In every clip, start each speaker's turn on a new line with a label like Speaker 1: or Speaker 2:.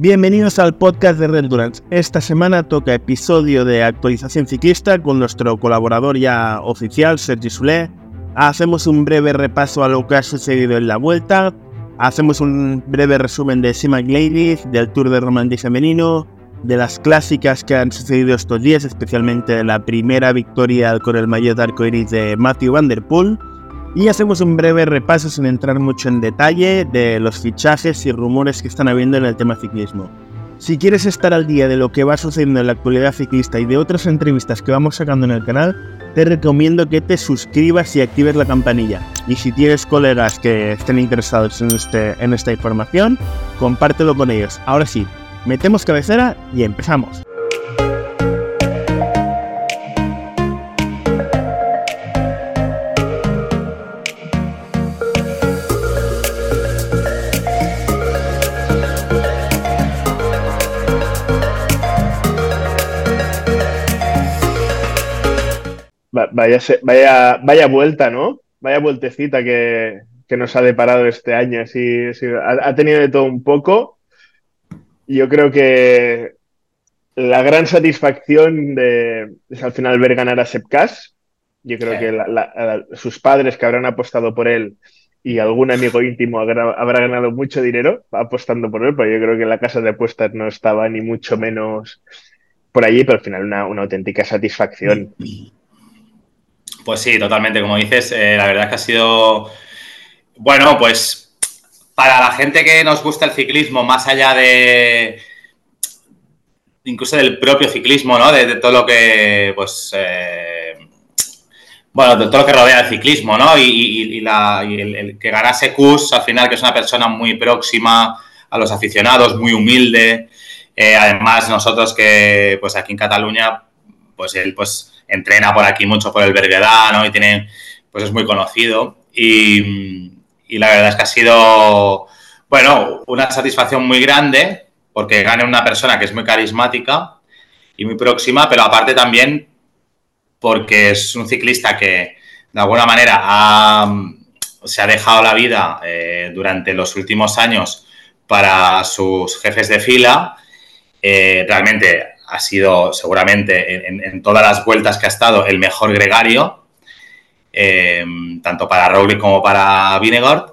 Speaker 1: Bienvenidos al podcast de Red Endurance. Esta semana toca episodio de actualización ciclista con nuestro colaborador ya oficial, Sergi Soler. Hacemos un breve repaso a lo que ha sucedido en la vuelta. Hacemos un breve resumen de Ladies, del Tour de Romandía Femenino, de las clásicas que han sucedido estos días, especialmente la primera victoria con el maillot arcoiris de Matthew Van Der Poel y hacemos un breve repaso sin entrar mucho en detalle de los fichajes y rumores que están habiendo en el tema ciclismo. Si quieres estar al día de lo que va sucediendo en la actualidad ciclista y de otras entrevistas que vamos sacando en el canal, te recomiendo que te suscribas y actives la campanilla. Y si tienes colegas que estén interesados en, este, en esta información, compártelo con ellos. Ahora sí, metemos cabecera y empezamos.
Speaker 2: Vaya, vaya, vaya vuelta, ¿no? Vaya vueltecita que, nos ha deparado este año. Así, ha, tenido de todo un poco. Yo creo que la gran satisfacción de, es al final ver ganar a Sepkas. Yo creo que sus padres que habrán apostado por él y algún amigo íntimo habrá, ganado mucho dinero apostando por él, pero yo creo que la casa de apuestas no estaba ni mucho menos por allí, pero al final una, una auténtica satisfacción.
Speaker 3: Pues sí, totalmente. Como dices, eh, la verdad es que ha sido. Bueno, pues para la gente que nos gusta el ciclismo, más allá de. incluso del propio ciclismo, ¿no? De, todo lo que. Pues. Eh, bueno, de todo lo que rodea el ciclismo, ¿no? Y, el, que ganase Cus, al final, que es una persona muy próxima a los aficionados, muy humilde. Eh, además, nosotros que, pues aquí en Cataluña, pues él, pues entrena por aquí mucho por el Berguedà, ¿no? Y tiene, pues es muy conocido. Y, la verdad es que ha sido, bueno, una satisfacción muy grande porque gane una persona que es muy carismática y muy próxima, pero aparte también porque es un ciclista que de alguna manera se ha dejado la vida eh, durante los últimos años para sus jefes de fila. Eh, realmente ha sido seguramente en, todas las vueltas que ha estado el mejor gregario, eh, tanto para Roglic como para Vinegard.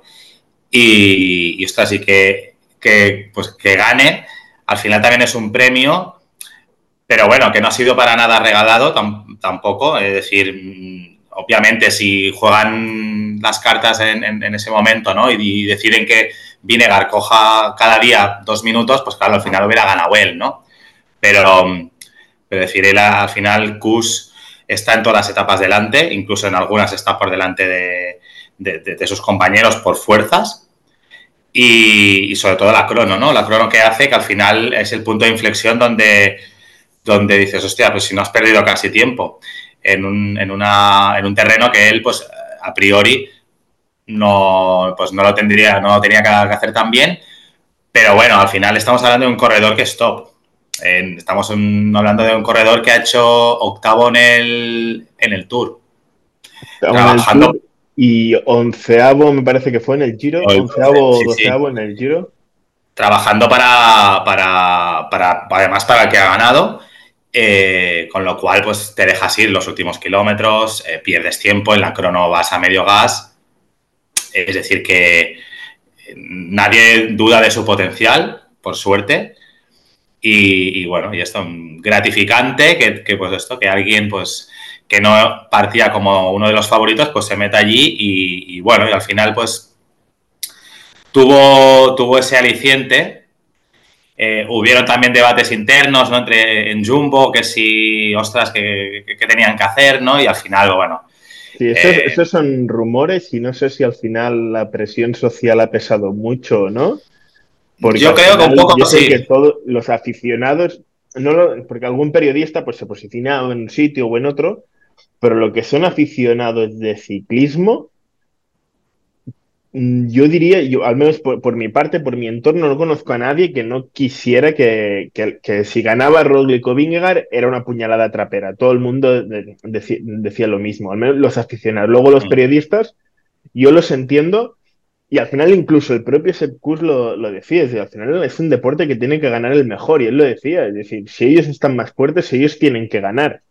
Speaker 3: Y, esto así que, que, pues, que gane, al final también es un premio, pero bueno, que no ha sido para nada regalado tampoco. Es decir, mm, obviamente si juegan las cartas en, ese momento ¿no? y, deciden que Vinegar coja cada día dos minutos, pues claro, al final hubiera ganado él, ¿no? Pero, pero decir, él al final, Kus está en todas las etapas delante, incluso en algunas está por delante de, sus compañeros por fuerzas. Y, sobre todo la crono, ¿no? La crono que hace que al final es el punto de inflexión donde, donde dices, hostia, pues si no has perdido casi tiempo en un, en una, en un terreno que él, pues a priori, no, pues no lo tendría, no lo tenía que hacer tan bien. Pero bueno, al final estamos hablando de un corredor que es top estamos hablando de un corredor que ha hecho octavo en el, en el Tour.
Speaker 2: Trabajando. y onceavo me parece que fue en el Giro. onceavo, doceavo en el Giro.
Speaker 3: Trabajando para, para, para, además para el que ha ganado. Eh, con lo cual, pues te dejas ir los últimos kilómetros, eh, pierdes tiempo, en la crono vas a medio gas. Es decir, que nadie duda de su potencial, por suerte. Y, bueno, y esto gratificante que, pues esto, que alguien pues que no partía como uno de los favoritos, pues se meta allí y, bueno, y al final pues tuvo, tuvo ese aliciente. Eh, hubieron también debates internos ¿no? entre en Jumbo, que si, ostras, que, tenían que hacer, ¿no? Y al final, bueno,
Speaker 2: Sí, eh, esos, son rumores y no sé si al final la presión social ha pesado mucho, ¿no?
Speaker 3: Yo creo que un poco yo
Speaker 2: que todos los aficionados, no porque algún periodista pues se posiciona en un sitio o en otro, pero lo que son aficionados de ciclismo, mm, yo diría, yo al menos por, mi parte, por mi entorno, no conozco a nadie que no quisiera que, si ganaba Roglic o Vingegaard era una puñalada trapera. Todo el mundo decía, lo mismo, al menos los aficionados. Luego los mm. periodistas, yo los entiendo Y al final incluso el propio Sepp Kuss lo, lo decía, es decir, al final es un deporte que tiene que ganar el mejor, y él lo decía, es decir, si ellos están más fuertes, ellos tienen que ganar.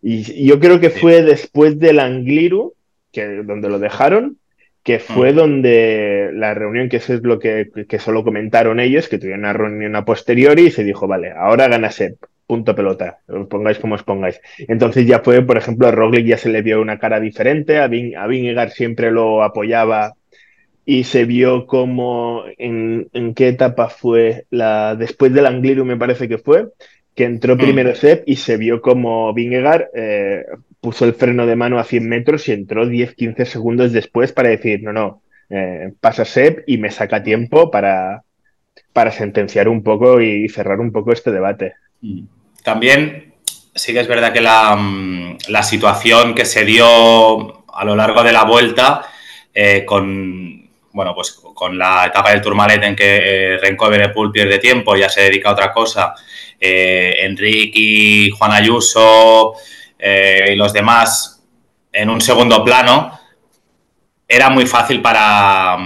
Speaker 2: Y, yo creo que fue después del Angliru, que, donde lo dejaron, que fue mm. donde la reunión, que eso es lo que, que, solo comentaron ellos, que tuvieron una reunión a posteriori y se dijo, vale, ahora gana Sepp, punto pelota, os pongáis como os pongáis. Entonces ya fue, por ejemplo, a Roglic ya se le vio una cara diferente, a, Vin, a siempre lo apoyaba y se vio como en, en, qué etapa fue la después del Angliru me parece que fue que entró mm. primero Sepp y se vio como Vingegaard eh, puso el freno de mano a 100 metros y entró 10-15 segundos después para decir, no, no, eh, pasa Sepp y me saca tiempo para, para sentenciar un poco y cerrar un poco este debate.
Speaker 3: Mm. También sí que es verdad que la, mm, la situación que se dio a lo largo de la vuelta eh, con, bueno, pues con la etapa del Tourmalet en que eh, Renko Benepul pierde tiempo, ya se dedica a otra cosa eh, Enrique Juan Ayuso eh, y los demás en un segundo plano, era muy fácil para,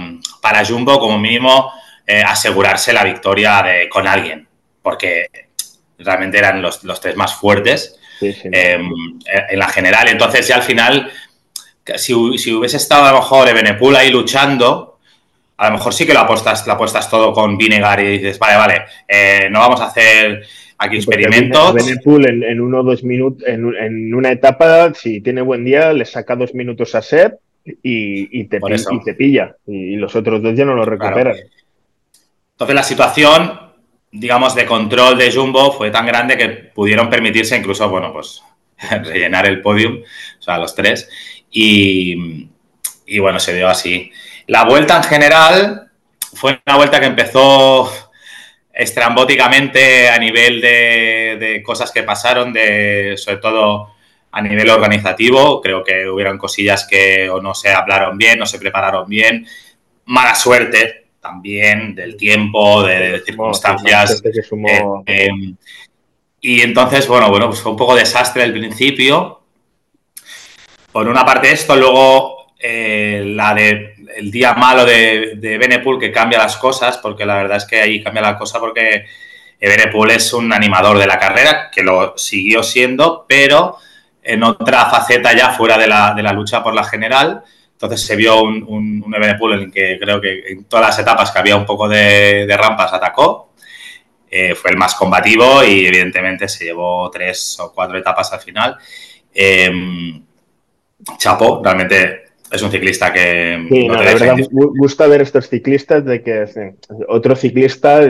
Speaker 3: para Jumbo, como mínimo, eh, asegurarse la victoria de, con alguien, porque realmente eran los, tres más fuertes em, en la general. Entonces, ya al final, si, hubiese estado a lo mejor Benepul ahí luchando, a lo mejor sí que lo apuestas, lo apuestas todo con Vinegar y dices, vale, vale, no vamos a hacer Aquí experimentos.
Speaker 2: Benepool en, en uno dos minutos, en, una etapa, si tiene buen día, le saca dos minutos a Seb y, te, pilla. Y, los otros dos ya no lo recuperan.
Speaker 3: Entonces la situación, digamos, de control de Jumbo fue tan grande que pudieron permitirse incluso, bueno, pues rellenar el podium, o sea, los tres. Y, y bueno, se dio así. La vuelta en general fue una vuelta que empezó estrambóticamente a nivel de, cosas que pasaron, de, sobre todo a nivel organizativo. Creo que hubieron cosillas que o no se hablaron bien, no se prepararon bien. Mala suerte también del tiempo, de, circunstancias. Eh, eh, y entonces, bueno, bueno, pues fue un poco desastre al principio. Por una parte esto, luego eh, la de el día malo de, de Benepul que cambia las cosas, porque la verdad es que ahí cambia la cosa porque Benepul es un animador de la carrera, que lo siguió siendo, pero en otra faceta ya fuera de la, de la lucha por la general. Entonces se vio un, un, un en el que creo que en todas las etapas que había un poco de, rampas atacó. Eh, fue el más combativo y evidentemente se llevó tres o cuatro etapas al final. Eh, Chapo, realmente es un ciclista que...
Speaker 2: Sí, no, la verdad, gusta ver estos ciclistas de que otro ciclista,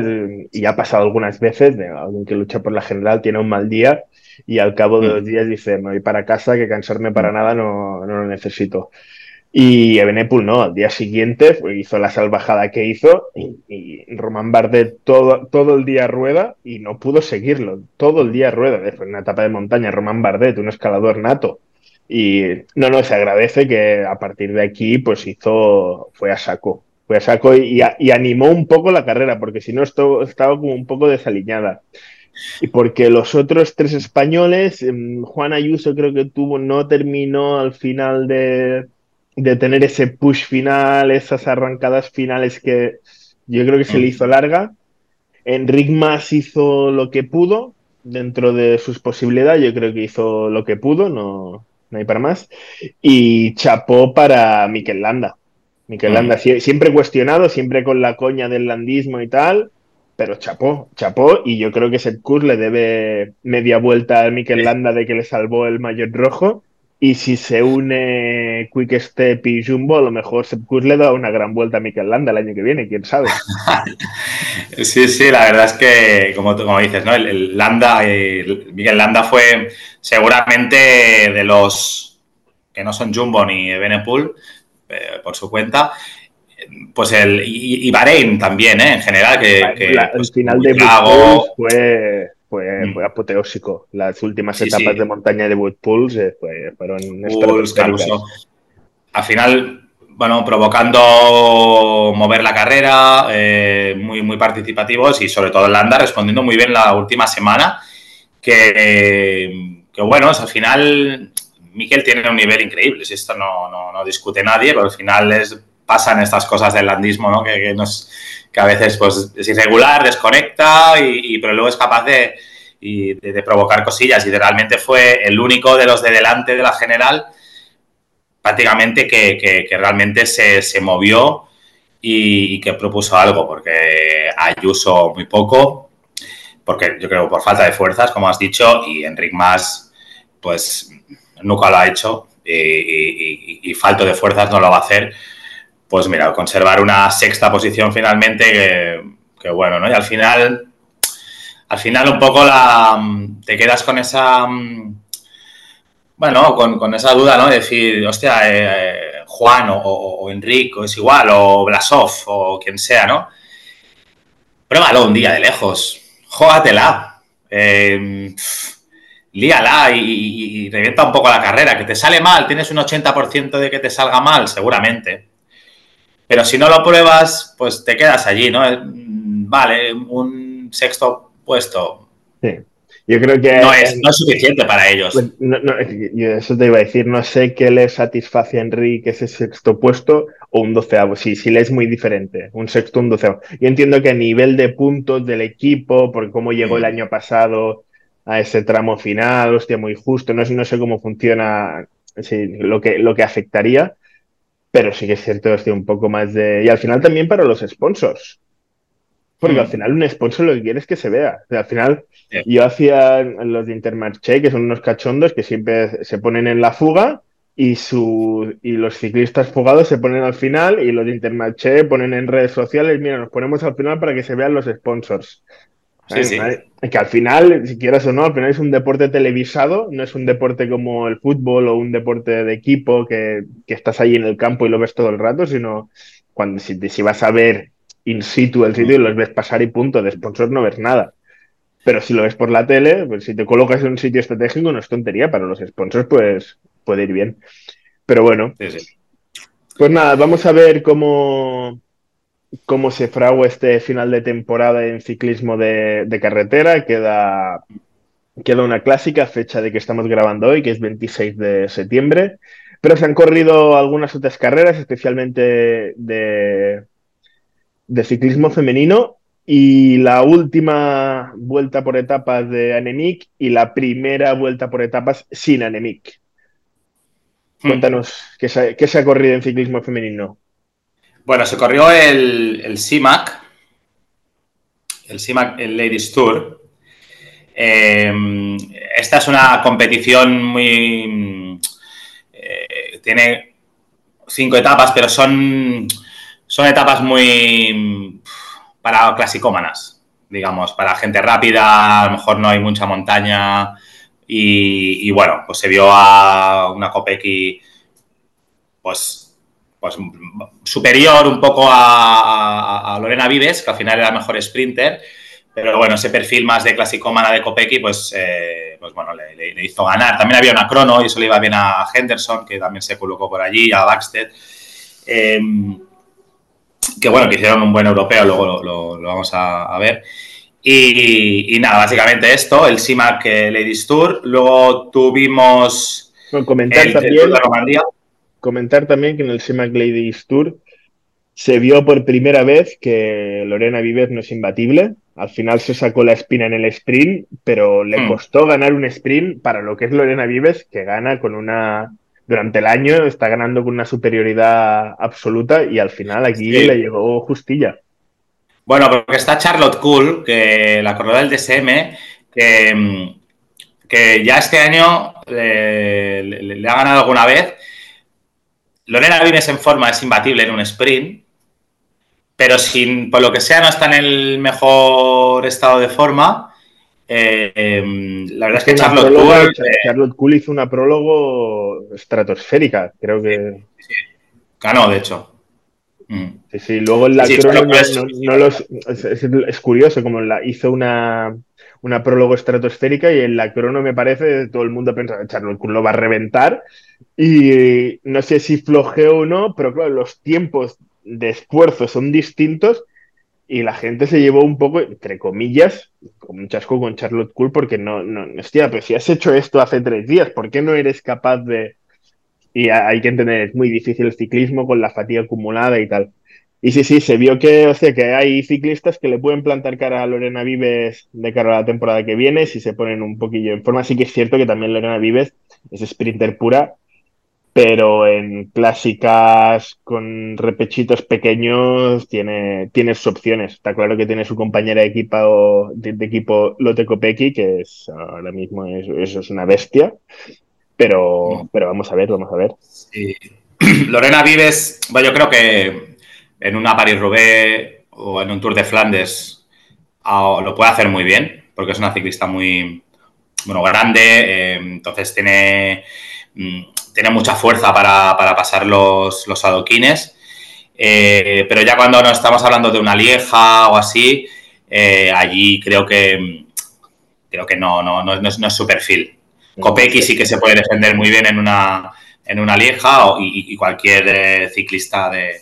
Speaker 2: y ha pasado algunas veces, de alguien que lucha por la general tiene un mal día y al cabo de mm. dos días dice, me voy para casa, que cansarme para nada no, no lo necesito. Y Ebenepul no, al día siguiente hizo la salvajada que hizo y, y Román Bardet todo, todo el día rueda y no pudo seguirlo, todo el día rueda, fue una etapa de montaña, Román Bardet, un escalador nato, y no, no, se agradece que a partir de aquí, pues hizo, fue a saco, fue a saco y, animó un poco la carrera, porque si no esto, estaba como un poco desaliñada. Y porque los otros tres españoles, em, Juan Ayuso creo que tuvo, no terminó al final de, de tener ese push final, esas arrancadas finales que yo creo que se le hizo larga. Enric Mas hizo lo que pudo, dentro de sus posibilidades, yo creo que hizo lo que pudo, no, no hay para más. Y chapó para Mikel Landa. Mikel Landa, mm. siempre cuestionado, siempre con la coña del landismo y tal, pero chapó, chapó, y yo creo que Sepp le debe media vuelta a Mikel Landa de que le salvó el mayor rojo. Y si se une Quick Step y Jumbo, a lo mejor Sepp le da una gran vuelta a Mikel Landa el año que viene, quién sabe.
Speaker 3: sí, sí, la verdad es que, como, como dices, ¿no? El, Landa, el, Miguel Landa fue seguramente de los que no son Jumbo ni Benepool, eh, por su cuenta, pues el y, Bahrein también, ¿eh? en general, que,
Speaker 2: el
Speaker 3: pues,
Speaker 2: final de fue fue, mm. apoteósico. Las últimas etapas de montaña de Woodpools eh, fueron
Speaker 3: Al final, bueno, provocando mover la carrera, eh, muy, muy participativos y sobre todo el Landa respondiendo muy bien la última semana, que, que bueno, al final Miquel tiene un nivel increíble, si esto no, no, no, discute nadie, pero al final es pasan estas cosas del landismo, ¿no? Que, nos, que a veces pues, es irregular, desconecta, y, pero luego es capaz de, provocar cosillas. Y realmente fue el único de los de delante de la general, prácticamente que, realmente se, se movió y, que propuso algo, porque Ayuso muy poco, porque yo creo por falta de fuerzas, como has dicho, y Enric Más, pues nunca lo ha hecho y, falto de fuerzas no lo va a hacer. Pues mira, conservar una sexta posición finalmente, que, bueno, ¿no? Y al final, al final un poco la, te quedas con esa, bueno, con, esa duda, ¿no? De decir, hostia, eh, Juan o, Enrico es igual, o Blasov, o quien sea, ¿no? Pruébalo un día de lejos, jógatela, eh, líala y, revienta un poco la carrera. Que te sale mal, tienes un 80% de que te salga mal, seguramente. Pero si no lo pruebas, pues te quedas allí, ¿no? Vale, un sexto puesto.
Speaker 2: Sí. Yo creo que...
Speaker 3: No es, no es suficiente para ellos. Pues,
Speaker 2: eso te iba a decir, no sé qué le satisface a Enrique ese sexto puesto o un doceavo. Sí, sí le es muy diferente, un sexto, un doceavo. Yo entiendo que a nivel de puntos del equipo, por cómo llegó el mm. año pasado a ese tramo final, hostia, muy justo, no, no sé cómo funciona lo, que, lo que afectaría, pero sí que es cierto, hostia, un poco más de... Y al final también para los sponsors. Porque al mm. final un sponsor lo que quiere es que se vea. al final yo hacía los de Intermarché, que son unos cachondos que siempre se ponen en la fuga y, su, y los ciclistas fugados se ponen al final y los de Intermarché ponen en redes sociales, mira, nos ponemos al final para que se vean los sponsors. Sí, sí. Que al final, si quieras o no, al final es un deporte televisado, no es un deporte como el fútbol o un deporte de equipo que, que estás ahí en el campo y lo ves todo el rato, sino cuando si, si vas a ver in situ el sitio y los ves pasar y punto, de sponsor no ves nada. Pero si lo ves por la tele, pues si te colocas en un sitio estratégico no es tontería, para los sponsors pues puede ir bien. Pero bueno, pues nada, vamos a ver cómo, cómo se fragua este final de temporada en ciclismo de, carretera. Queda, queda una clásica fecha de que estamos grabando hoy, que es 26 de septiembre. Pero se han corrido algunas otras carreras, especialmente de, de ciclismo femenino y la última vuelta por etapas de Anemic y la primera vuelta por etapas sin Anemic. Hmm. Cuéntanos, ¿qué se, ha corrido en ciclismo femenino?
Speaker 3: Bueno, se corrió el, el CIMAC, el CIMAC, el Ladies Tour. Eh, esta es una competición muy... Eh, tiene cinco etapas, pero son son etapas muy para clasicómanas, digamos, para gente rápida, a lo mejor no hay mucha montaña y, bueno, pues se vio a una Kopecky pues, pues superior un poco a, Lorena Vives, que al final era mejor sprinter, pero bueno, ese perfil más de clasicómana de Kopecky, pues, eh, pues bueno, le, hizo ganar. También había una crono y eso le iba bien a Henderson, que también se colocó por allí, a Baxter. Em, que bueno, que hicieron un buen europeo, luego lo, vamos a, ver. Y, nada, básicamente esto, el SIMAC Ladies Tour. Luego tuvimos
Speaker 2: comentar también, Comentar también que en el SIMAC Ladies Tour se vio por primera vez que Lorena Vives no es imbatible. Al final se sacó la espina en el sprint, pero le hmm. costó ganar un sprint para lo que es Lorena Vives, que gana con una durante el año está ganando con una superioridad absoluta y al final aquí le llegó justilla.
Speaker 3: Bueno, porque está Charlotte Cool, que la corredora del DSM, que, que ya este año le, ha ganado alguna vez. Lorena Vives en forma es imbatible en un sprint, pero sin, por lo que sea no está en el mejor estado de forma. Eh, em, la verdad es que Charlotte Cool,
Speaker 2: eh, Charlotte Cool hizo una prólogo estratosférica, creo que.
Speaker 3: Sí, ganó, de hecho.
Speaker 2: Mm. Sí, sí, luego en la crono no, los, es, curioso, como la, hizo una, una prólogo estratosférica y en la crono me parece todo el mundo pensa que Charlotte Cool lo va a reventar y no sé si flojeo o no, pero claro, los tiempos de esfuerzo son distintos y la gente se llevó un poco, entre comillas, con un chasco con Charlotte Cool, porque no, no, hostia, pero si has hecho esto hace tres días, ¿por qué no eres capaz de, y hay que entender, es muy difícil el ciclismo con la fatiga acumulada y tal. Y sí, sí, se vio que, o sea, que hay ciclistas que le pueden plantar cara a Lorena Vives de cara a la temporada que viene si se ponen un poquillo en forma. Sí que es cierto que también Lorena Vives es sprinter pura, pero en clásicas con repechitos pequeños tiene, tiene sus opciones. Está claro que tiene su compañera de equipo, de, equipo Lotte Kopecky, que es ahora mismo es, es una bestia. Pero, pero vamos a ver, vamos a ver.
Speaker 3: Lorena Vives, bueno, yo creo que en una Paris-Roubaix o en un Tour de Flandes lo puede hacer muy bien, porque es una ciclista muy bueno, grande, eh, entonces tiene, mm, tiene mucha fuerza para, pasar los, los adoquines. Eh, pero ya cuando no estamos hablando de una lieja o así, eh, allí creo que creo que no, no, no, es, no es su perfil. Kopecky sí que se puede defender muy bien en una, en una lieja y, cualquier ciclista de,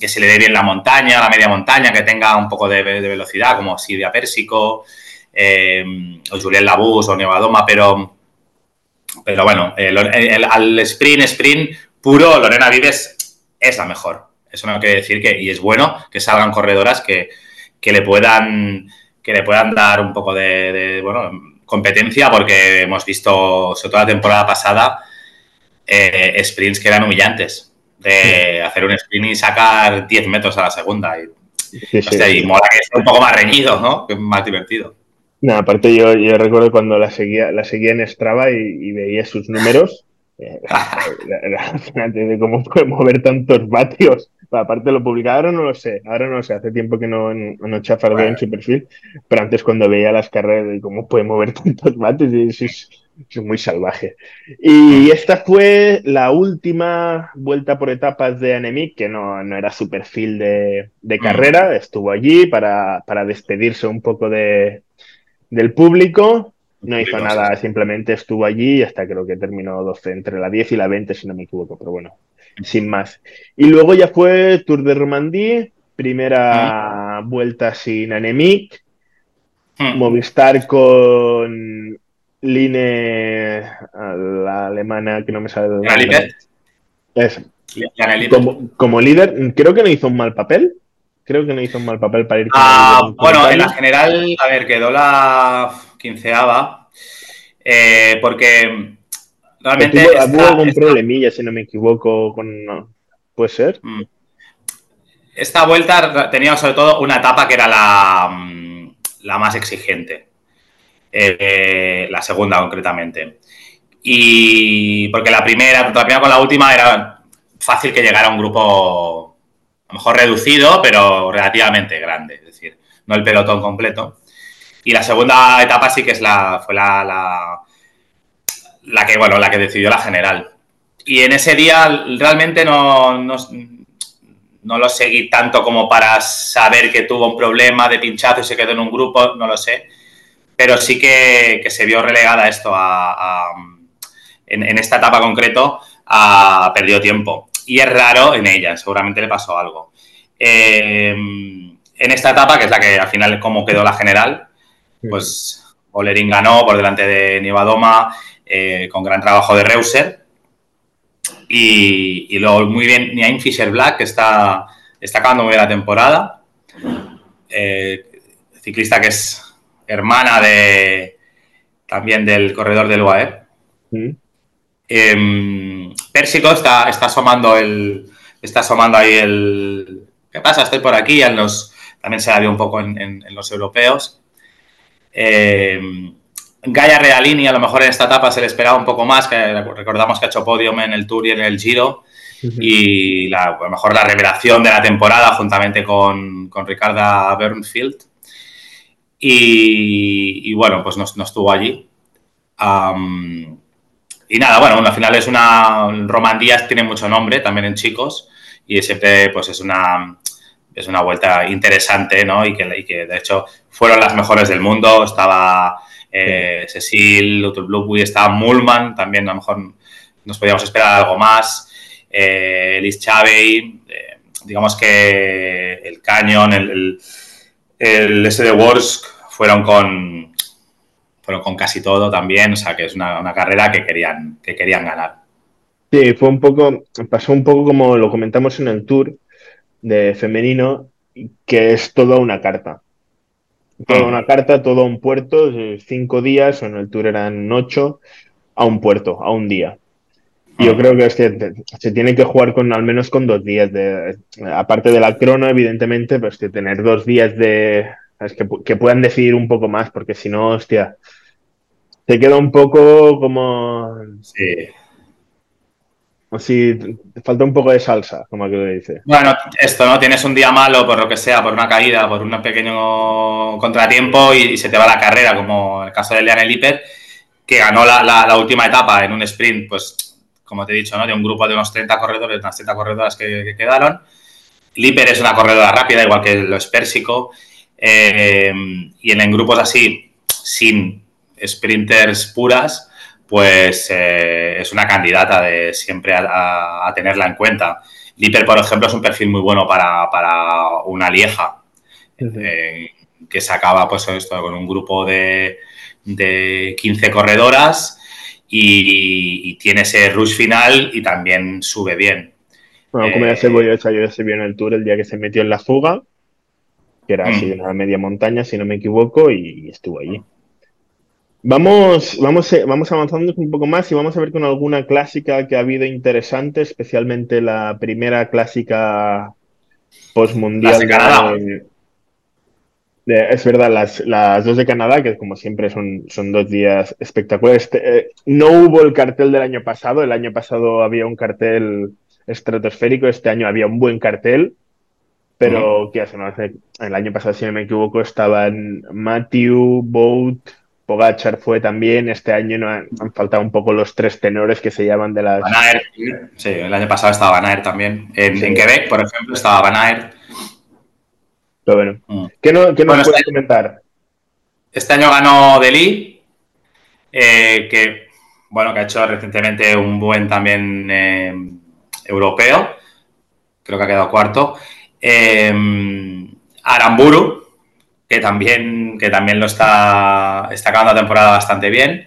Speaker 3: que se le dé bien la montaña, la media montaña, que tenga un poco de, velocidad, como Silvia Pérsico, eh, o Julien Labus o Nevadoma, pero, pero bueno, al sprint, sprint puro, Lorena Vives es la mejor. Eso no quiere decir que, y es bueno que salgan corredoras que, le puedan que le puedan dar un poco de, bueno, competencia, porque hemos visto, sobre todo la temporada pasada, eh, sprints que eran humillantes de hacer un sprint y sacar 10 metros a la segunda. Y, mola que esté un poco más reñido, ¿no? Que es más divertido.
Speaker 2: No, aparte yo, yo recuerdo cuando la seguía, la seguía en Strava y, veía sus números. Eh, de cómo puede mover tantos vatios. Aparte lo publicaron, no lo sé. Ahora no lo sé. Hace tiempo que no, no chafardeo en su perfil. Pero antes cuando veía las carreras y cómo puede mover tantos vatios, es, es muy salvaje. Y esta fue la última vuelta por etapas de Anemic, que no, era su perfil de, carrera, estuvo allí para, despedirse un poco de, del público. No hizo nada, simplemente estuvo allí y hasta creo que terminó 12, entre la 10 y la 20, si no me equivoco, pero bueno, sin más. Y luego ya fue Tour de Romandie, primera vuelta sin Anemic, Movistar con Line, la alemana que no me sale
Speaker 3: de
Speaker 2: Es. Como, como, líder, creo que no hizo un mal papel. Creo que no hizo un mal papel para ir
Speaker 3: con ah, Bueno, en la general, a ver, quedó la quinceava. Eh, porque realmente.
Speaker 2: Tuvo, algún problemilla, si no me equivoco, con. ¿Puede ser? Mm.
Speaker 3: Esta vuelta tenía sobre todo una etapa que era la, mm, la más exigente. Eh, la segunda concretamente. Y porque la primera, la primera con la última era fácil que llegara un grupo a lo mejor reducido, pero relativamente grande, es decir, no el pelotón completo. Y la segunda etapa sí que es la, fue la, la, que, bueno, la que decidió la general. Y en ese día realmente no, no, no, lo seguí tanto como para saber que tuvo un problema de pinchazo y se quedó en un grupo, no lo sé pero sí que, se vio relegada esto a, en, esta etapa concreto, a perdido tiempo. Y es raro en ella, seguramente le pasó algo. Eh, en esta etapa, que es la que al final, como quedó la general, pues Olerín ganó por delante de Nivadoma eh, con gran trabajo de Reuser. Y, luego muy bien Niain Fisher Black, que está, está acabando muy bien la temporada. Eh, ciclista que es hermana de también del corredor del UAE. Mm. Em, Pérsico está, está asomando el. Está asomando ahí el. ¿Qué pasa? Estoy por aquí. En los, también se la vio un poco en, los europeos. Eh, Gaia Realini, a lo mejor en esta etapa se le esperaba un poco más, que recordamos que ha hecho podium en el Tour y en el Giro. Y a lo mejor la revelación de la temporada juntamente con, con Ricarda Bernfield. Y, bueno, pues no, estuvo allí. Y nada, bueno, al final es una. Romandías tiene mucho nombre también en chicos y siempre pues es una, es una vuelta interesante, ¿no? Y que, de hecho fueron las mejores del mundo. Estaba eh, Cecil, Blue estaba Mullman, también a lo mejor nos podíamos esperar algo más. Eh, Liz Chavey, eh, digamos que el Canyon, el, el, el S de Worsk fueron con, fueron con casi todo también, o sea que es una, carrera que querían, que querían ganar.
Speaker 2: Sí, fue un poco, pasó un poco como lo comentamos en el tour de femenino, que es toda una carta. Toda
Speaker 3: Ah.
Speaker 2: una carta, todo un puerto, cinco días, o en el tour eran ocho, a un puerto, a un día. Yo
Speaker 3: Ah.
Speaker 2: creo que es se tiene que jugar con al menos con dos días de, aparte de la crono, evidentemente, pues que tener dos días de, ¿sabes? que, que puedan decidir un poco más, porque si no, hostia, te queda un poco como,
Speaker 3: Sí.
Speaker 2: así, falta un poco de salsa, como que lo dice.
Speaker 3: Bueno, esto, ¿no? Tienes un día malo por lo que sea, por una caída, por un pequeño contratiempo y, y se te va la carrera, como el caso de Liane Lippert, que ganó la, la- la última etapa en un sprint, pues, como te he dicho, ¿no? De un grupo de unos 30 corredores, unas 30 corredoras que, que quedaron. Lippert es una corredora rápida, igual que lo es Pérsico. Eh, y en, en grupos así, sin sprinters puras, pues eh, es una candidata de siempre a, a- a tenerla en cuenta. Lippert, por ejemplo, es un perfil muy bueno para, para una lieja, eh, que se acaba pues, esto, con un grupo de, de 15 corredoras y, y tiene ese rush final y también sube bien.
Speaker 2: Bueno, como ya
Speaker 3: Eh,
Speaker 2: se vio, yo ya se vio en el tour el día que se metió en la fuga, que era así
Speaker 3: Mm.
Speaker 2: una media montaña, si no me equivoco, y estuvo allí. Vamos, vamos, eh, vamos avanzando un poco más y vamos a ver con alguna clásica que ha habido interesante, especialmente la primera clásica postmundial
Speaker 3: de Canadá.
Speaker 2: de- de- es verdad, las, las dos de Canadá, que como siempre son, son dos días espectaculares. Este, eh, no hubo el cartel del año pasado, el año pasado había un cartel estratosférico, este año había un buen cartel, pero ¿qué hace? No hace- El año pasado, si no me equivoco, estaban Matthew, Boat, Pogachar fue también, este año no han, han faltado un poco los tres tenores que se llaman de las...
Speaker 3: Van Aert, sí, el año pasado estaba Van Aert también. En,
Speaker 2: Sí.
Speaker 3: en Quebec, por ejemplo, estaba Van Aert.
Speaker 2: Pero bueno,
Speaker 3: Mm.
Speaker 2: ¿qué, no, qué nos
Speaker 3: Bueno,
Speaker 2: puedes
Speaker 3: este-
Speaker 2: comentar?
Speaker 3: Este año ganó Delhi, eh, que bueno, que ha hecho recientemente un buen también eh, europeo. Creo que ha quedado cuarto. Eh, Aramburu, que también, que también lo está, está acabando la temporada bastante bien.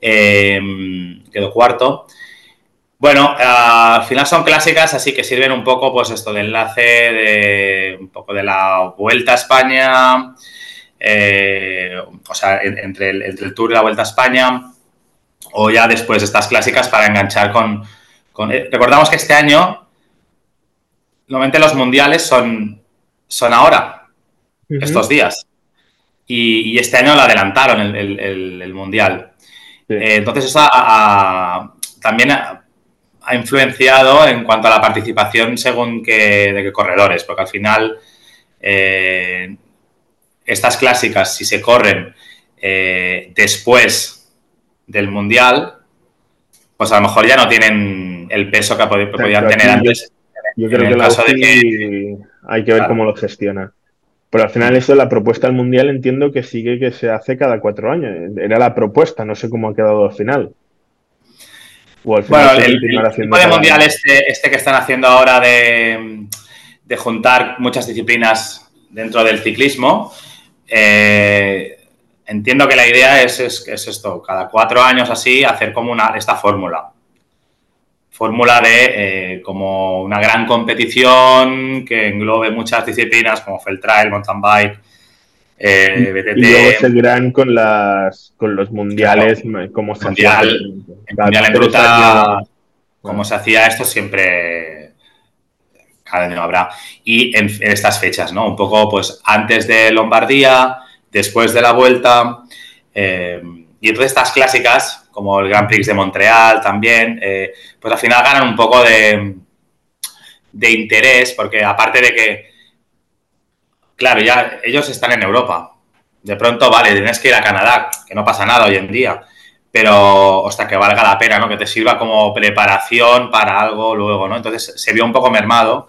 Speaker 3: Eh, quedó cuarto. Bueno, al final son clásicas, así que sirven un poco, pues esto de enlace de un poco de la Vuelta a España, eh, o sea, en- entre el, Tour y la Vuelta a España, o ya después estas clásicas para enganchar con... con- eh, recordamos que este año, normalmente los mundiales son, son ahora, estos días, y, y este año lo adelantaron el, el- el- el mundial.
Speaker 2: Sí.
Speaker 3: Eh, entonces eso también ha, ha influenciado en cuanto a la participación según qué, de qué corredores, porque al final eh, estas clásicas, si se corren eh, después del Mundial, pues a lo mejor ya no tienen el peso que pod- podían tener antes.
Speaker 2: Yo creo que la UCI hay que ver
Speaker 3: Claro.
Speaker 2: cómo lo gestiona. Pero al final eso, la propuesta del Mundial entiendo que sigue que se hace cada cuatro años. Era la propuesta, no sé cómo ha quedado al final. O al final
Speaker 3: Bueno, el, el tipo de mundial este, este que están haciendo ahora de, de juntar muchas disciplinas dentro del ciclismo, eh, entiendo que la idea es, es, es esto, cada cuatro años así, hacer como una, esta fórmula. Fórmula de eh, como una gran competición que englobe muchas disciplinas como el trail, mountain bike, eh, BTT,
Speaker 2: Y luego seguirán con las con los mundiales como se hacía
Speaker 3: Mundial- el
Speaker 2: Cada
Speaker 3: mundial en ruta,
Speaker 2: años.
Speaker 3: como se hacía esto, siempre cada año habrá. Y en, en estas fechas, ¿no? Un poco, pues, antes de Lombardía, después de la vuelta. eh, y entonces estas clásicas, como el Grand Prix de Montreal también, eh, pues al final ganan un poco de, de interés, porque aparte de que, claro, ya ellos están en Europa. De pronto, vale, tienes que ir a Canadá, que no pasa nada hoy en día pero hasta que valga la pena, ¿no? Que te sirva como preparación para algo luego, ¿no? Entonces se vio un poco mermado,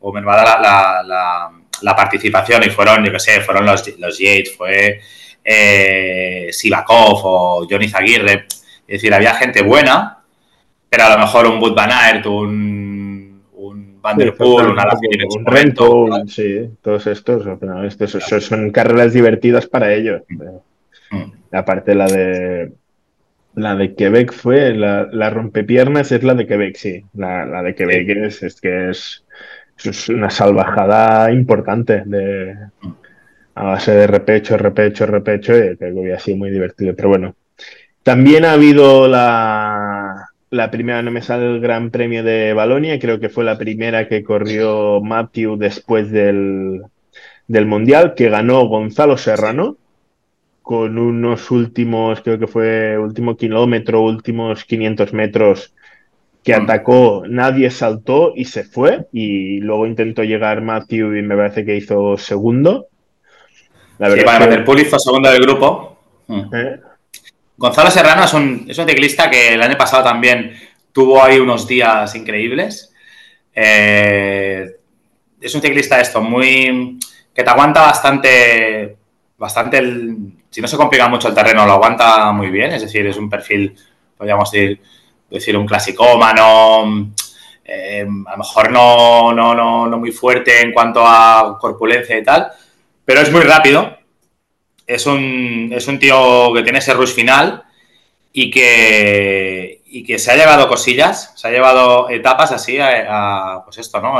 Speaker 3: o mermada la, la, la, la participación y fueron, yo qué sé, fueron los, los Yates, fue eh, Sivakov o Johnny Zaguirre, es decir, había gente buena, pero a lo mejor un Wood Van Aert, un, un Van Der Poel, un Alaphilippe
Speaker 2: un un- sí, todos estos, final, estos son, son carreras divertidas para ellos.
Speaker 3: Mm.
Speaker 2: Aparte la de La de Quebec fue, la, la rompepiernas es la de Quebec, sí. La, la de Quebec es, es que es, es una salvajada importante de, a base de repecho, repecho, repecho, y que había sido muy divertido. Pero bueno, también ha habido la, la primera, no me sale el Gran Premio de Balonia, creo que fue la primera que corrió Matthew después del, del Mundial, que ganó Gonzalo Serrano con unos últimos, creo que fue último kilómetro, últimos 500 metros que mm. atacó, nadie saltó y se fue. Y luego intentó llegar Matthew y me parece que hizo segundo.
Speaker 3: La sí, para meter hizo segundo del grupo. Mm. ¿Eh? Gonzalo Serrano es un, es un, ciclista que el año pasado también tuvo ahí unos días increíbles. Eh, es un ciclista esto, muy que te aguanta bastante, bastante el, si no se complica mucho el terreno, lo aguanta muy bien. Es decir, es un perfil, podríamos decir, decir un clasicómano, eh, a lo mejor no, no, no, no muy fuerte en cuanto a corpulencia y tal, pero es muy rápido. Es un, es un tío que tiene ese rush final y que, y que se ha llevado cosillas, se ha llevado etapas así a, pues esto, ¿no?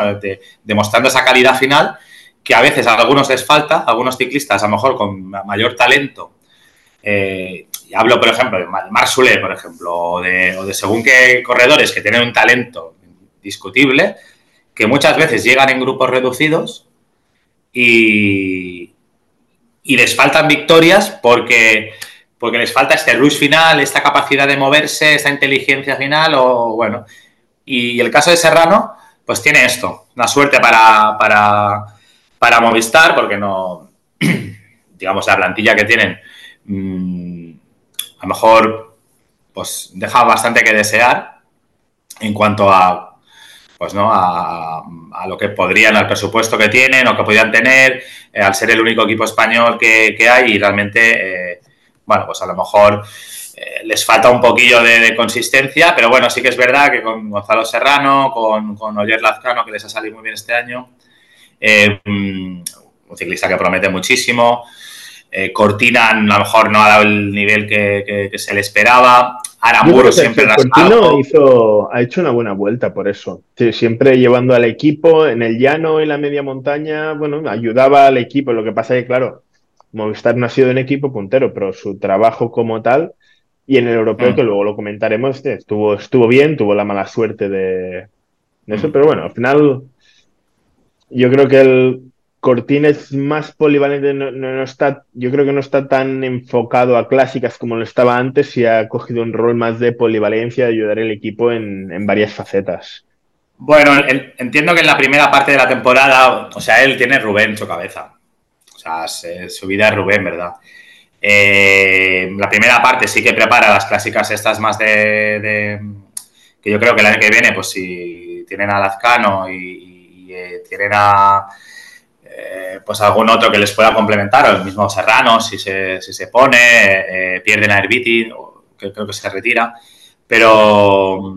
Speaker 3: demostrando esa calidad final que a veces a algunos les falta, a algunos ciclistas a lo mejor con mayor talento. Eh, hablo, por ejemplo, de Marc por ejemplo, o de, según qué corredores que tienen un talento discutible, que muchas veces llegan en grupos reducidos y, les faltan victorias porque, les falta este rush final, esta capacidad de moverse, esta inteligencia final, o bueno. Y, el caso de Serrano, pues tiene esto, una suerte para Movistar, porque no, digamos, la plantilla que tienen, mm, a lo mejor, pues deja bastante que desear en cuanto a, pues, ¿no? A, lo que podrían, al presupuesto que tienen o que podrían tener, eh, al ser el único equipo español que, hay y realmente, eh, bueno, pues a lo mejor eh, les falta un poquillo de, consistencia, pero bueno, sí que es verdad que con Gonzalo Serrano, con, con Oyer Lazcano, que les ha salido muy bien este año, eh, un ciclista que promete muchísimo. Eh, Cortina a lo mejor no ha dado el nivel que, se le esperaba. Aramburu siempre
Speaker 2: Cortino hizo, ha hecho una buena vuelta por eso. siempre llevando al equipo en el llano y la media montaña, bueno, ayudaba al equipo. Lo que pasa es que, claro, Movistar no ha sido un equipo puntero, pero su trabajo como tal y en el europeo, mm. que luego lo comentaremos, estuvo, estuvo bien, tuvo la mala suerte de, eso, mm. pero bueno, al final yo creo que el Cortín es más polivalente, no, está, yo creo que no está tan enfocado a clásicas como lo estaba antes y ha cogido un rol más de polivalencia, de ayudar al equipo en, varias facetas.
Speaker 3: Bueno, entiendo que en la primera parte de la temporada, o sea, él tiene Rubén en su cabeza. O sea, su vida es Rubén, ¿verdad? Eh, la primera parte sí que prepara las clásicas estas más de, que yo creo que el año que viene, pues si tienen a Lazcano y, tienen a eh, pues algún otro que les pueda complementar, o el mismo Serrano, si se, si se pone, eh, pierden a Herbiti, que creo que se retira, pero,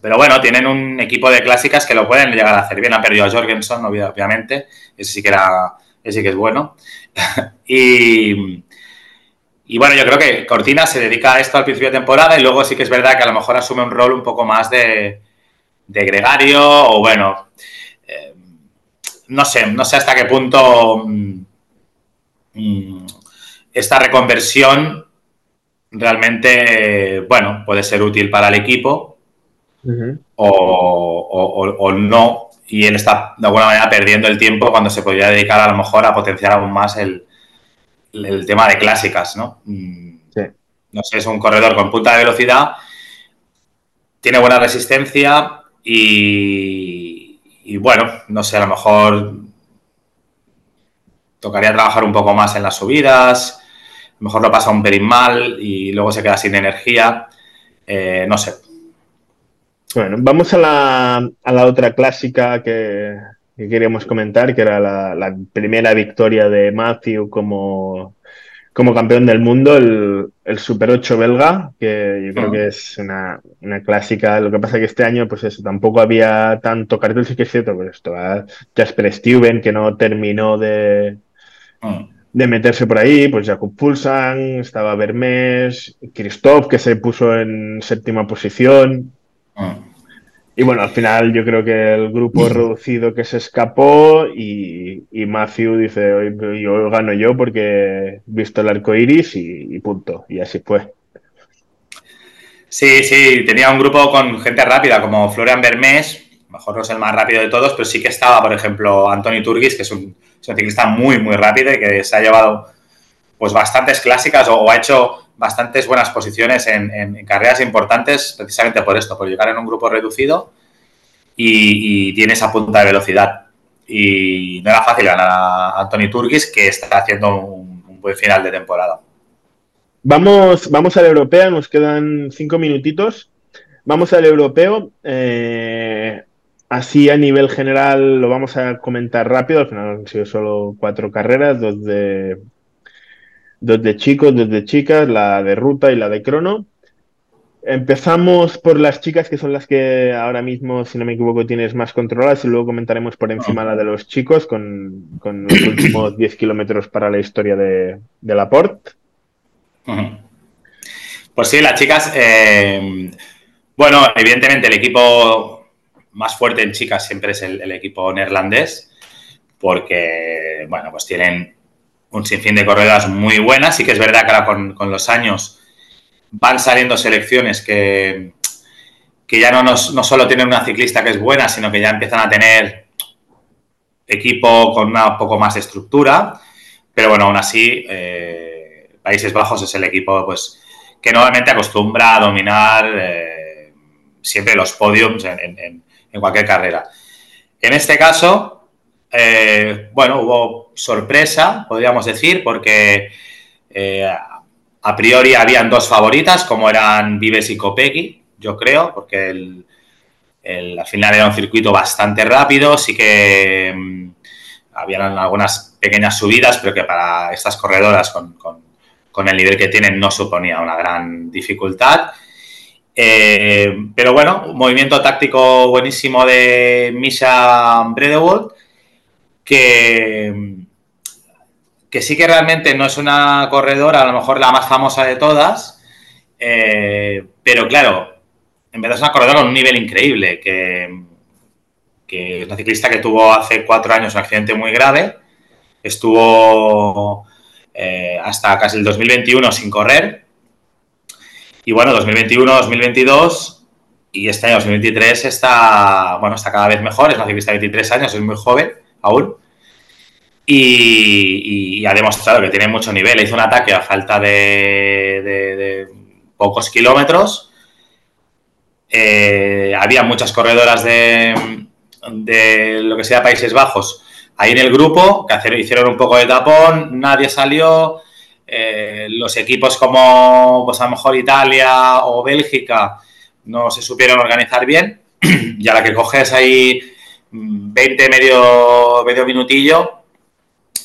Speaker 3: pero bueno, tienen un equipo de clásicas que lo pueden llegar a hacer bien. Han perdido a Jorgensen, obviamente, ese sí que era, ese sí que es bueno. y, y bueno, yo creo que Cortina se dedica a esto al principio de temporada y luego sí que es verdad que a lo mejor asume un rol un poco más de, de gregario o bueno, no sé, no sé hasta qué punto mm, mm, esta reconversión realmente, bueno, puede ser útil para el equipo o, no. Y él está de alguna manera perdiendo el tiempo cuando se podría dedicar a lo mejor a potenciar aún más el, tema de clásicas, ¿no? Mm, no sé, es un corredor con punta de velocidad, tiene buena resistencia y, y bueno, no sé, a lo mejor tocaría trabajar un poco más en las subidas, a lo mejor lo pasa un pelín mal y luego se queda sin energía, eh, no sé.
Speaker 2: Bueno, vamos a la, a la otra clásica que, queríamos comentar, que era la, primera victoria de Matthew como, como campeón del mundo, el, el Super 8 belga, que yo creo que es una, clásica. Lo que pasa que este año, pues eso, tampoco había tanto cartel, sí que es cierto, pues esto, Jasper Steuben, que no terminó de, de meterse por ahí, pues Jakub Pulsan, estaba Bermés, Christoph, que se puso en séptima posición. Ah. Y bueno, al final yo creo que el grupo reducido que se escapó y, Matthew dice, hoy yo gano yo porque he visto el arco iris y, punto. Y así fue.
Speaker 3: Sí, sí, tenía un grupo con gente rápida como Florian Bermés, mejor no es el más rápido de todos, pero sí que estaba, por ejemplo, Anthony Turgis, que es un, ciclista muy, muy rápido y que se ha llevado pues bastantes clásicas o ha hecho bastantes buenas posiciones en, carreras importantes precisamente por esto, por llegar en un grupo reducido y, tiene esa punta de velocidad. Y no era fácil ganar a Anthony Turgis, que está haciendo un, buen final de temporada.
Speaker 2: Vamos, vamos al europeo, nos quedan cinco minutitos. Vamos al europeo. Eh, así a nivel general lo vamos a comentar rápido. Al final han sido solo cuatro carreras, dos de, dos de chicos, dos de chicas, la de ruta y la de crono. Empezamos por las chicas, que son las que ahora mismo, si no me equivoco, tienes más controladas, y luego comentaremos por encima la de los chicos, con, los últimos 10 kilómetros para la historia de, de Laporte.
Speaker 3: Pues sí, las chicas, eh, bueno, evidentemente el equipo más fuerte en chicas siempre es el, equipo neerlandés, porque, bueno, pues tienen un sinfín de corredoras muy buenas. Sí que es verdad que ahora con, los años van saliendo selecciones que, que ya no, nos, no solo tienen una ciclista que es buena, sino que ya empiezan a tener equipo con un poco más de estructura. Pero bueno, aún así, eh, Países Bajos es el equipo pues, que normalmente acostumbra a dominar eh, siempre los podiums en, en, cualquier carrera. En este caso, eh, bueno, hubo sorpresa, podríamos decir, porque eh, a priori habían dos favoritas, como eran Vives y Copegui, yo creo, porque el, al final era un circuito bastante rápido, sí que mm, habían algunas pequeñas subidas, pero que para estas corredoras con, el nivel que tienen no suponía una gran dificultad. Eh, pero bueno, un movimiento táctico buenísimo de Misha Bredewold, que, sí que realmente no es una corredora, a lo mejor la más famosa de todas, eh, pero claro, en verdad es una corredora con un nivel increíble, que, que, es una ciclista que tuvo hace cuatro años un accidente muy grave, estuvo eh, hasta casi el 2021 sin correr, y bueno, 2021, 2022 y este año 2023 está, bueno, está cada vez mejor, es una ciclista de 23 años, es muy joven aún, y, ha demostrado que tiene mucho nivel. Hizo un ataque a falta de, pocos kilómetros. Eh, había muchas corredoras de, lo que sea Países Bajos ahí en el grupo que hicieron un poco de tapón, nadie salió. Eh, los equipos como pues a lo mejor Italia o Bélgica no se supieron organizar bien y a la que coges ahí 20 medio, medio minutillo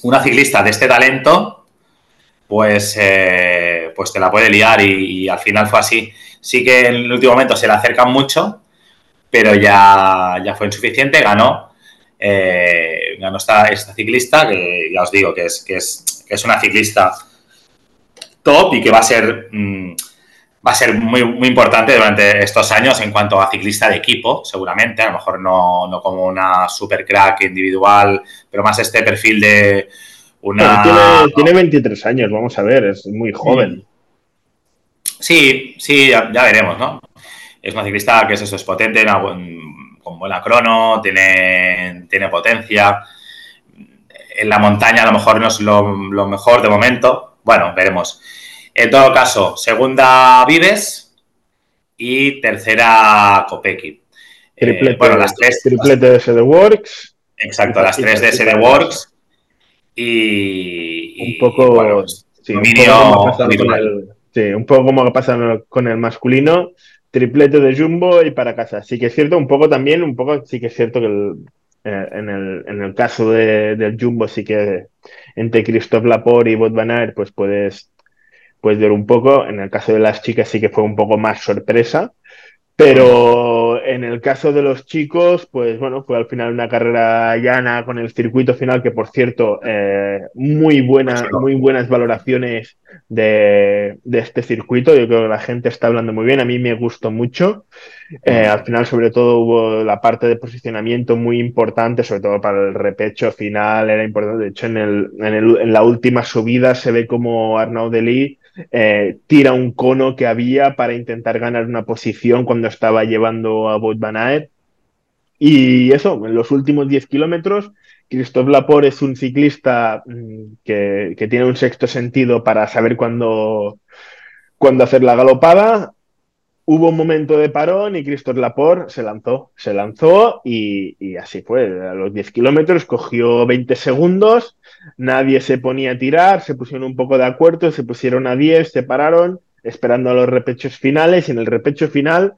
Speaker 3: una ciclista de este talento, pues, eh, pues te la puede liar y, al final fue así. Sí que en el último momento se le acercan mucho, pero ya, ya fue insuficiente, ganó. Eh, ganó esta, esta, ciclista, que ya os digo que es, que es, que es una ciclista top y que va a ser, mm, va a ser muy, muy importante durante estos años en cuanto a ciclista de equipo, seguramente, a lo mejor no, no como una super crack individual, pero más este perfil de una...
Speaker 2: tiene, 23 años, vamos a ver, es muy joven.
Speaker 3: Sí, sí, ya, veremos, ¿no? Es una ciclista que es eso, es potente, con buena crono, tiene, tiene potencia. En la montaña a lo mejor no es lo, lo mejor de momento. Bueno, veremos. En todo caso, segunda Vives y tercera Kopecky.
Speaker 2: Triplete, eh, bueno, las tres. Triplete de SD Works.
Speaker 3: Exacto, las tres de SD Works. Y.
Speaker 2: Un poco. sí, un poco como pasa con el masculino. Triplete de Jumbo y para casa. Sí que es cierto, un poco también, un poco sí que es cierto que eh, en, el, caso de, del Jumbo sí que entre Christophe Laporte y Bot Van pues puedes puedes ver un poco. En el caso de las chicas sí que fue un poco más sorpresa, Pero en el caso de los chicos, pues bueno, fue al final una carrera llana con el circuito final, que por cierto, eh, muy, buena, muy buenas valoraciones de, este circuito. Yo creo que la gente está hablando muy bien, a mí me gustó mucho. Eh, al final, sobre todo, hubo la parte de posicionamiento muy importante, sobre todo para el repecho final, era importante. De hecho, en, el, en, el, en la última subida se ve como Arnaud Delis eh, tira un cono que había para intentar ganar una posición cuando estaba llevando a Bout Van. Y eso, en los últimos 10 kilómetros, Christophe Laporte es un ciclista mm, que, tiene un sexto sentido para saber cuándo, cuándo hacer la galopada. Hubo un momento de parón y Christophe Laporte se lanzó, se lanzó y, así fue. A los 10 kilómetros cogió 20 segundos nadie se ponía a tirar, se pusieron un poco de acuerdo, se pusieron a 10, se pararon, esperando a los repechos finales, y en el repecho final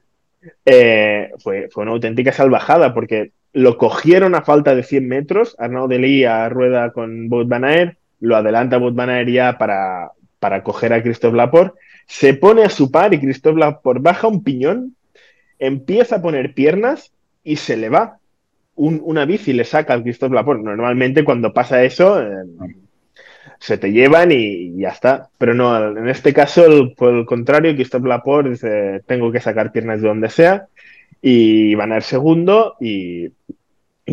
Speaker 2: eh, fue, fue, una auténtica salvajada, porque lo cogieron a falta de 100 metros, Arnaud Delis a rueda con Bout Van Aert, lo adelanta Bout Van ya para, para coger a Christophe Laporte, se pone a su par y Christophe Laporte baja un piñón, empieza a poner piernas y se le va una bici le saca al Christophe Laporte. Normalmente cuando pasa eso, eh, se te llevan y, ya está. Pero no, en este caso, por el contrario, Christophe Laporte dice, tengo que sacar piernas de donde sea. Y van a ir segundo y,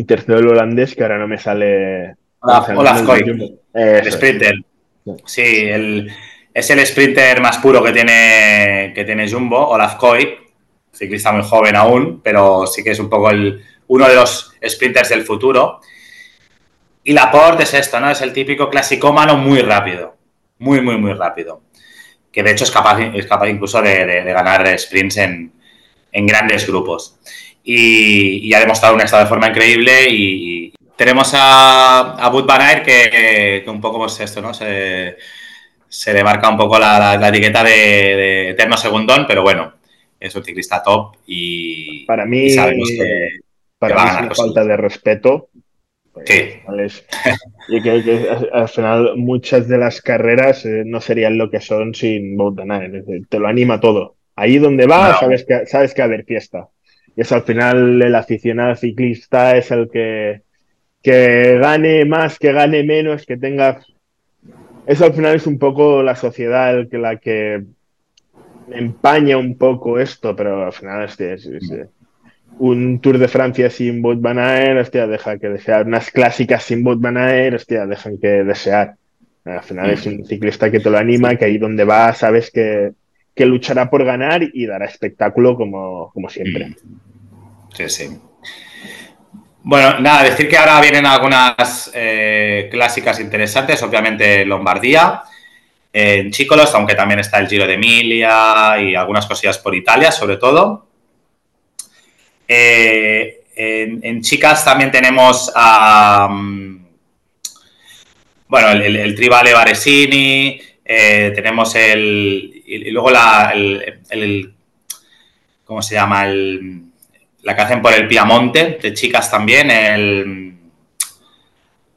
Speaker 2: tercero el holandés, que ahora no me sale...
Speaker 3: Olaf el sprinter. Sí, el, es el sprinter más puro que tiene, que tiene Jumbo, Olaf Koy, ciclista muy joven aún, pero sí que es un poco el, uno de los sprinters del futuro. Y Laporte es esto, ¿no? Es el típico clasicómano muy rápido. Muy, muy, muy rápido. Que de hecho es capaz, es capaz incluso de, ganar sprints en, grandes grupos. Y, ha demostrado un estado de forma increíble. Y, tenemos a, a Bud Van que, un poco pues esto, ¿no? Le marca un poco la, etiqueta de, de, eterno segundón, pero bueno, es un ciclista top y,
Speaker 2: para mí sabemos que para mí es una falta de respeto. Pues, y que, al final muchas de las carreras eh, no serían lo que son sin Boutaner. Te lo anima todo. Ahí donde va, sabes, que, sabes que va a haber fiesta. Y es al final el aficionado ciclista es el que, que gane más, que gane menos, que tenga... Eso al final es un poco la sociedad que, la que empaña un poco esto, pero al final es, es, un Tour de Francia sin Bot Van Aert, hostia, deja que desear. Unas clásicas sin Bot Van Aert, hostia, dejan que desear. Al final es un ciclista que te lo anima, que ahí donde va sabes que, luchará por ganar y dará espectáculo como, como siempre.
Speaker 3: Sí, sí. Bueno, nada, decir que ahora vienen algunas eh, clásicas interesantes, obviamente Lombardía, en Chícolos, aunque también está el Giro de Emilia y algunas cosillas por Italia, sobre todo. Eh, en, chicas también tenemos a. Mm, bueno, el, Tribale Varesini, eh, tenemos el. Y, luego la. El, ¿Cómo se llama? La que hacen por el Piamonte, de chicas también, el.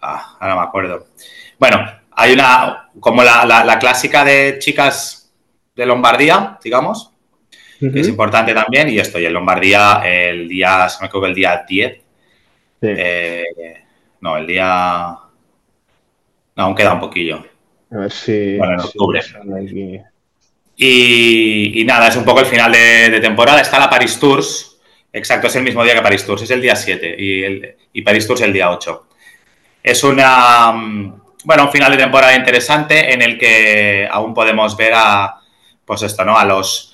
Speaker 3: Ah, ahora me acuerdo. Bueno, hay una. Como la clásica de chicas de Lombardía, digamos, es importante también. Y estoy en Lombardía el día, se me acuerdo el día 10. Eh, no, el día. No, aún queda un poquillo.
Speaker 2: A ver si.
Speaker 3: Bueno, en octubre. y, nada, es un poco el final de, temporada. Está la Paris Tours. Exacto, es el mismo día que Paris Tours, es el día 7 y, el, Paris Tours el día 8. Es una. Bueno, un final de temporada interesante en el que aún podemos ver a. Pues esto, ¿no? A los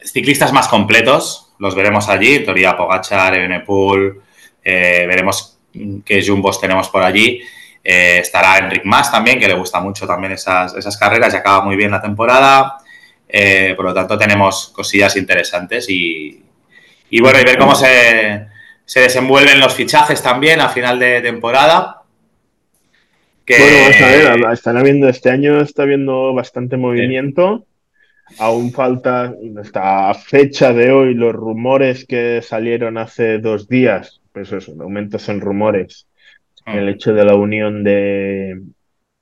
Speaker 3: ciclistas más completos, los veremos allí, en teoría Pogachar, Evenepoel, eh, veremos qué jumbos tenemos por allí. Eh, estará Enric Mas también, que le gusta mucho también esas, esas carreras y acaba muy bien la temporada. Eh, por lo tanto, tenemos cosillas interesantes y, bueno, y ver cómo se, se, desenvuelven los fichajes también a final de temporada.
Speaker 2: Bueno, vamos a ver, están habiendo, este año está habiendo bastante movimiento. Aún falta, hasta fecha de hoy, los rumores que salieron hace dos días, pues eso, aumentos en rumores. Ah. El hecho de la unión de,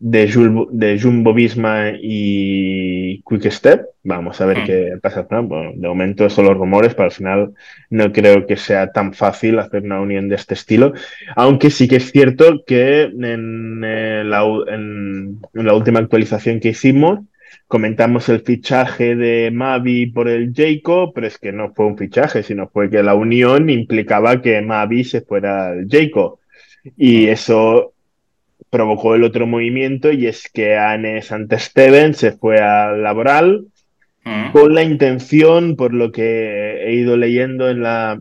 Speaker 2: de, de Jumbo Visma y Quick Step. Vamos a ver
Speaker 3: Mm.
Speaker 2: qué pasa. Bueno, de momento son los rumores, pero al final no creo que sea tan fácil hacer una unión de este estilo. Aunque sí que es cierto que en, eh, la, u- en- en la última actualización que hicimos comentamos el fichaje de Mavi por el Jayco, pero es que no fue un fichaje, sino fue que la unión implicaba que Mavi se fuera al Jayco. Y eso provocó el otro movimiento y es que Anne Santesteven se fue al laboral
Speaker 3: Mm.
Speaker 2: con la intención, por lo que he ido leyendo en la,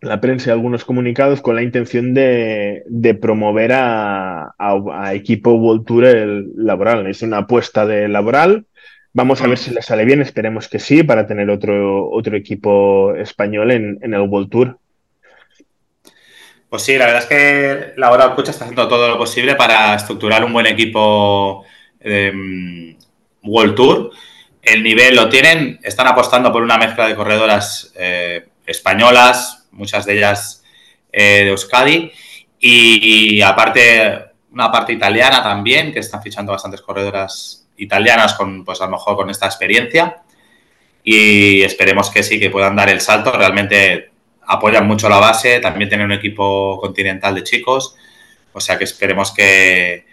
Speaker 2: la prensa y algunos comunicados, con la intención de, de promover a, a- a equipo World Tour el laboral. Es una apuesta de laboral. Vamos a ver si le sale bien, esperemos que sí, para tener otro, otro equipo español en, en el World Tour.
Speaker 3: Pues sí, la verdad es que Laboral Cucha está haciendo todo lo posible para estructurar un buen equipo de mm, World Tour. El nivel lo tienen, están apostando por una mezcla de corredoras eh, españolas, muchas de ellas eh, de Euskadi, y, y aparte una parte italiana también, que están fichando bastantes corredoras italianas con, pues a lo mejor con esta experiencia. Y esperemos que sí, que puedan dar el salto. Realmente apoyan mucho la base, también tienen un equipo continental de chicos, o sea que esperemos que,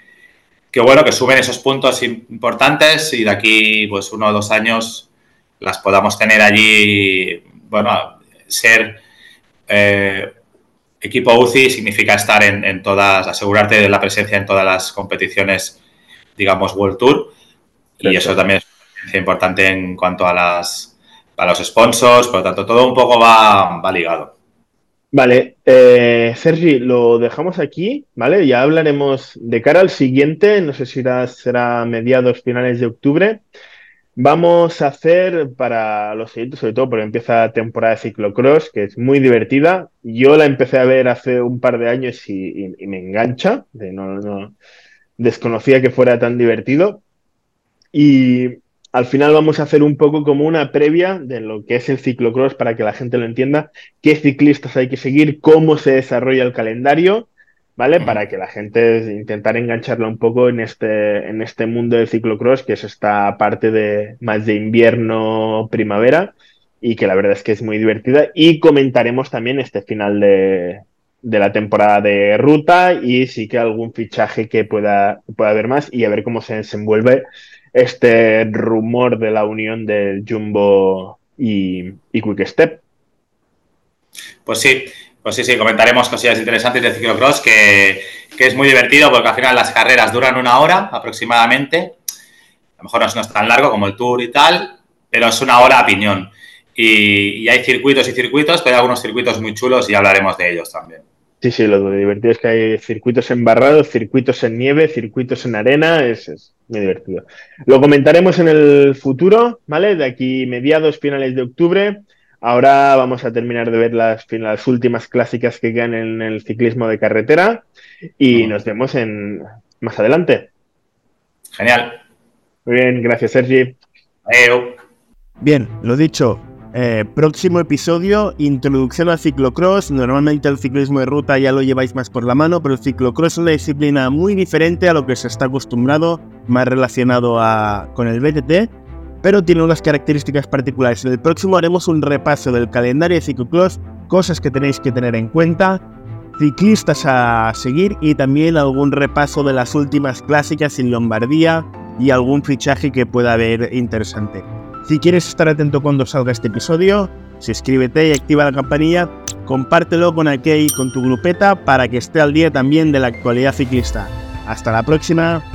Speaker 3: que bueno, que suben esos puntos importantes y de aquí pues uno o dos años las podamos tener allí, bueno, ser eh, equipo UCI significa estar en, en, todas, asegurarte de la presencia en todas las competiciones, digamos, World Tour, y Perfecto. eso también es importante en cuanto a las para los sponsors, por lo tanto, todo un poco va, ligado.
Speaker 2: Vale, eh, Sergi, lo dejamos aquí, ¿vale? Ya hablaremos de cara al siguiente, no sé si será, mediados, finales de octubre. Vamos a hacer para los siguientes, sobre todo porque empieza temporada de ciclocross, que es muy divertida. Yo la empecé a ver hace un par de años y, y, me engancha, no, no, desconocía que fuera tan divertido. Y al final vamos a hacer un poco como una previa de lo que es el ciclocross para que la gente lo entienda, qué ciclistas hay que seguir, cómo se desarrolla el calendario, ¿vale? Para que la gente intentar engancharla un poco en este, en este mundo del ciclocross, que es esta parte de más de invierno, primavera, y que la verdad es que es muy divertida. Y comentaremos también este final de, de la temporada de ruta y sí que algún fichaje que pueda, pueda haber más y a ver cómo se desenvuelve este rumor de la unión del Jumbo y, Quick Step.
Speaker 3: Pues sí, pues sí, sí, comentaremos cosillas interesantes de ciclocross que, que, es muy divertido porque al final las carreras duran una hora aproximadamente. A lo mejor no es tan largo como el Tour y tal, pero es una hora a piñón. Y, y hay circuitos y circuitos, pero hay algunos circuitos muy chulos y hablaremos de ellos también.
Speaker 2: Sí, sí, lo divertido es que hay circuitos embarrados, circuitos en nieve, circuitos en arena, es, es, muy divertido. Lo comentaremos en el futuro, ¿vale? De aquí mediados, finales de octubre. Ahora vamos a terminar de ver las, las últimas clásicas que quedan en el ciclismo de carretera y nos vemos en más adelante.
Speaker 3: Genial.
Speaker 2: Muy bien, gracias Sergi.
Speaker 3: Adiós.
Speaker 1: Bien, lo dicho, eh, próximo episodio, introducción al ciclocross. Normalmente el ciclismo de ruta ya lo lleváis más por la mano, pero el ciclocross es una disciplina muy diferente a lo que se está acostumbrado, más relacionado con el BTT, pero tiene unas características particulares. En el próximo haremos un repaso del calendario de ciclocross, cosas que tenéis que tener en cuenta, ciclistas a seguir y también algún repaso de las últimas clásicas en Lombardía y algún fichaje que pueda haber interesante. Si quieres estar atento cuando salga este episodio, suscríbete y activa la campanilla, compártelo con aquel con tu grupeta para que esté al día también de la actualidad ciclista. Hasta la próxima.